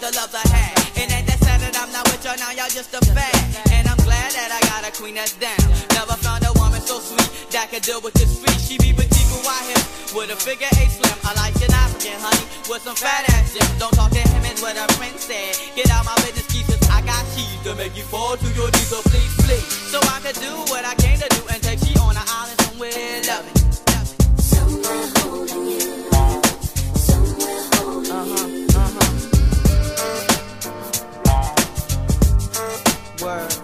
the love I had. And ain't that sad that I'm not with y'all now, y'all just a fad. And I'm glad that I got a queen that's down. Never found a woman so sweet that could deal with this freak. She be petite with wide hip with a figure eight slim. I like an African honey with some fat ass zip. Don't talk to him is what a friend said. Get out my business, keep I got cheese to make you fall to your knees. So please, please, so I can do what I came to do and take she on an island somewhere loving. Somewhere holding you. Somewhere holding uh-huh. you. word.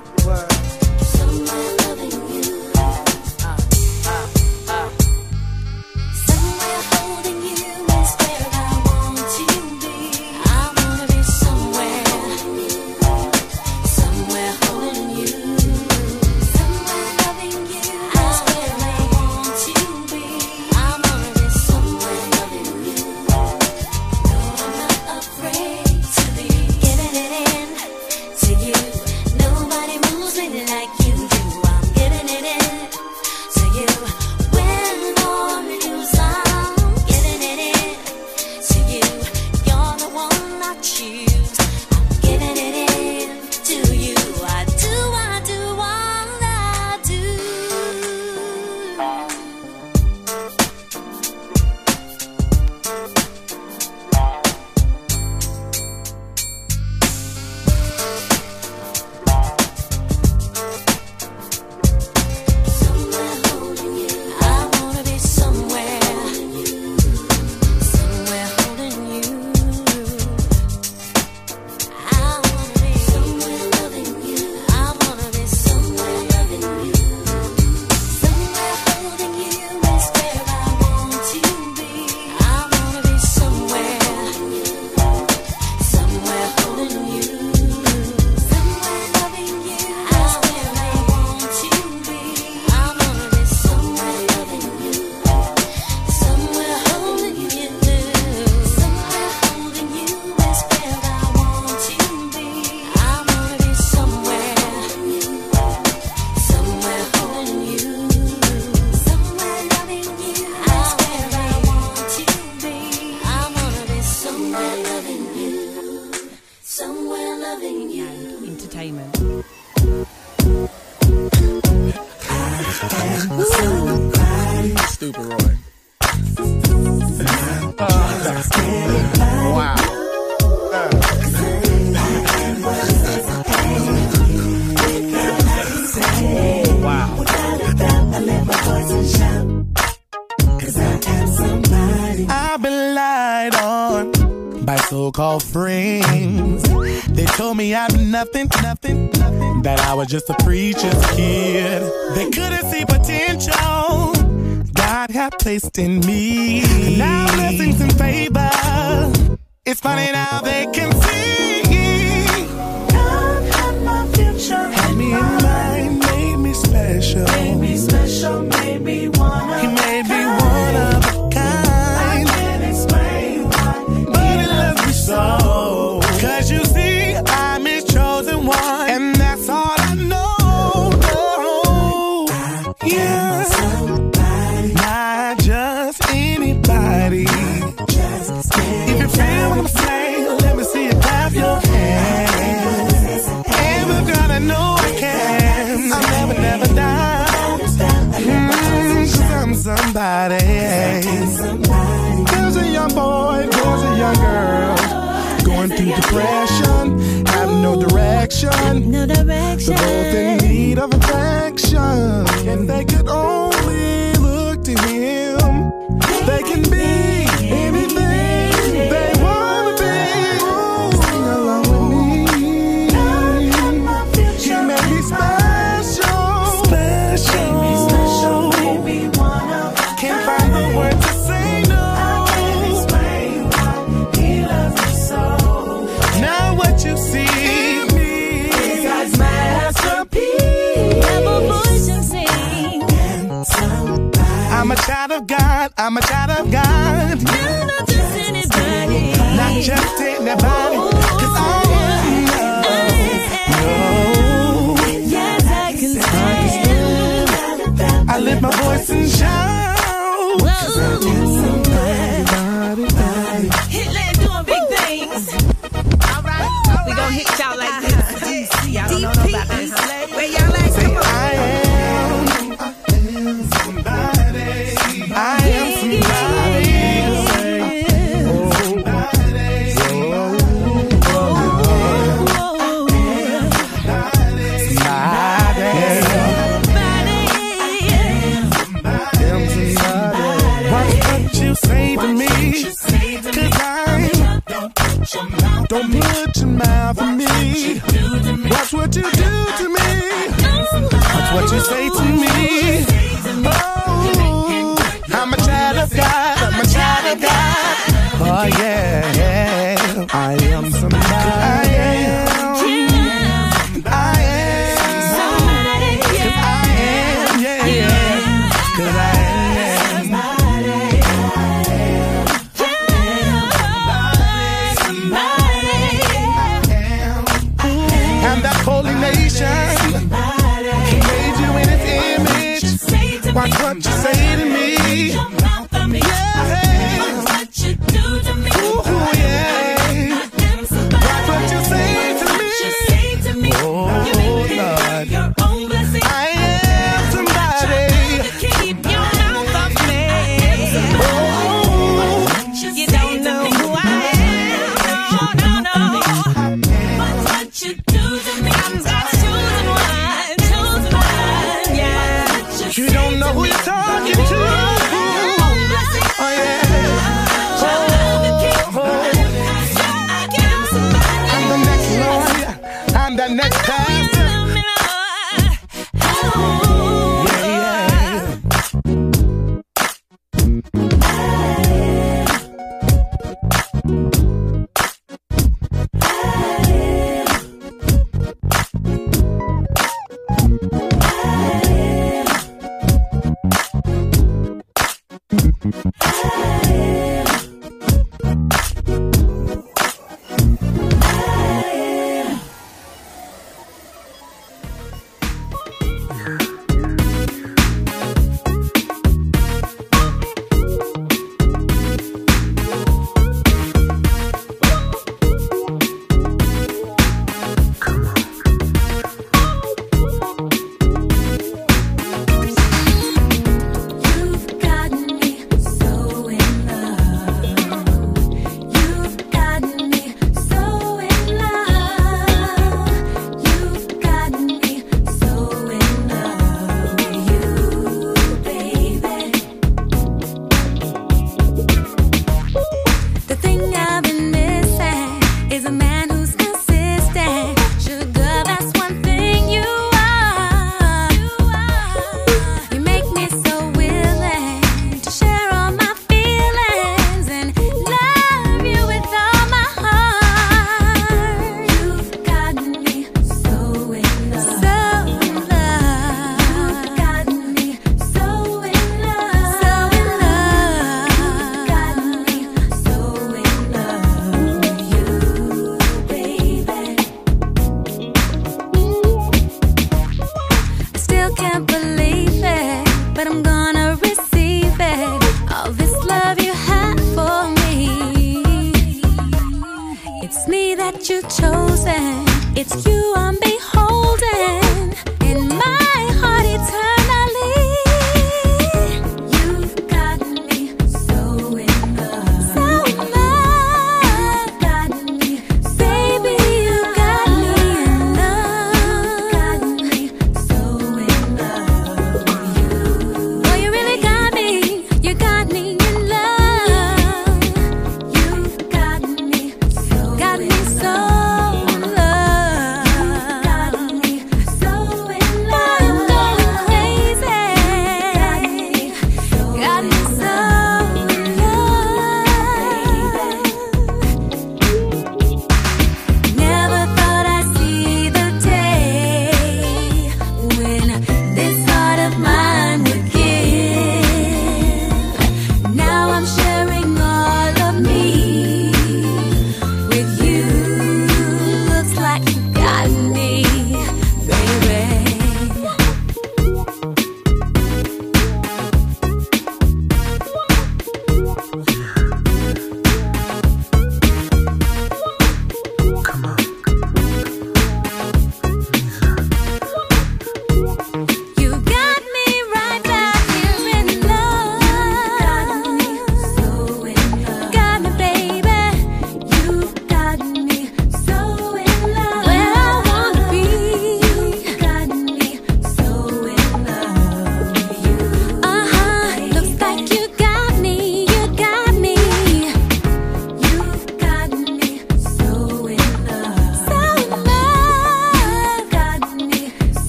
somewhere loving you. And entertainment. Stupid. so-called friends. They told me I had nothing, nothing, nothing. That I was just a preacher's kid. They couldn't see potential God had placed in me. Now blessings in favor. It's funny now they can see. God had my future had me in mind, made me special.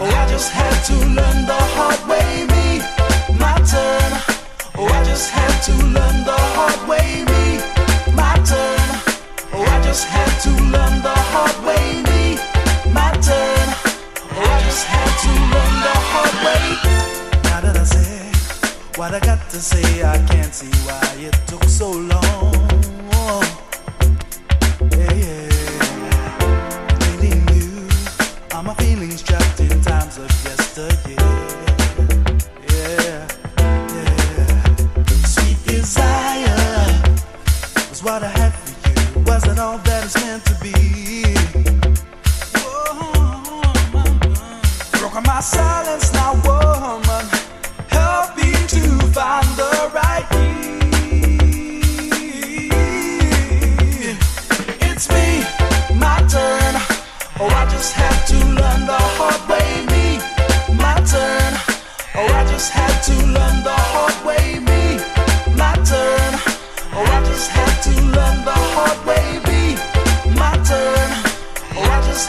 Oh, I just had to learn the hard way, me, my turn. Oh, I just had to learn the hard way, me, my turn. Oh, I just had to learn the hard way, me, my turn. Oh, I just had to learn the hard way. Now that I say what I got to say, I can't see why it took so long.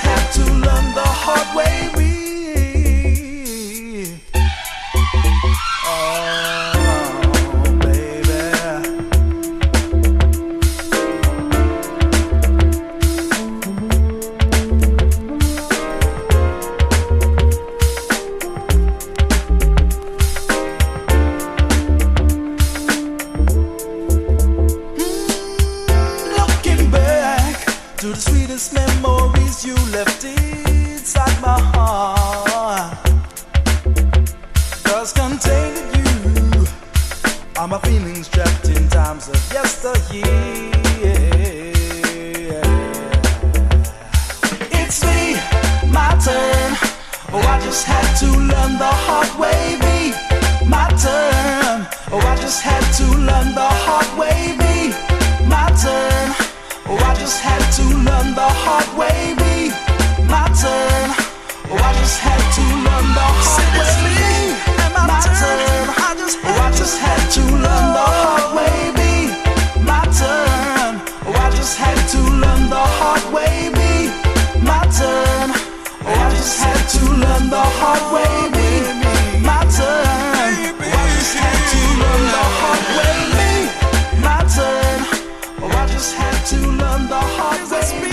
Have to learn the hard way. We just had to learn the hard way, be my turn. Oh, I just had to learn the hard way, be oh, oh, my turn. Oh, I just had to learn the hard way, be my turn. Oh, I just had to learn the hard way, be my turn. Oh, I just had to learn the hard way, be my turn. Oh, I just had to learn the hard way, to learn the hard way,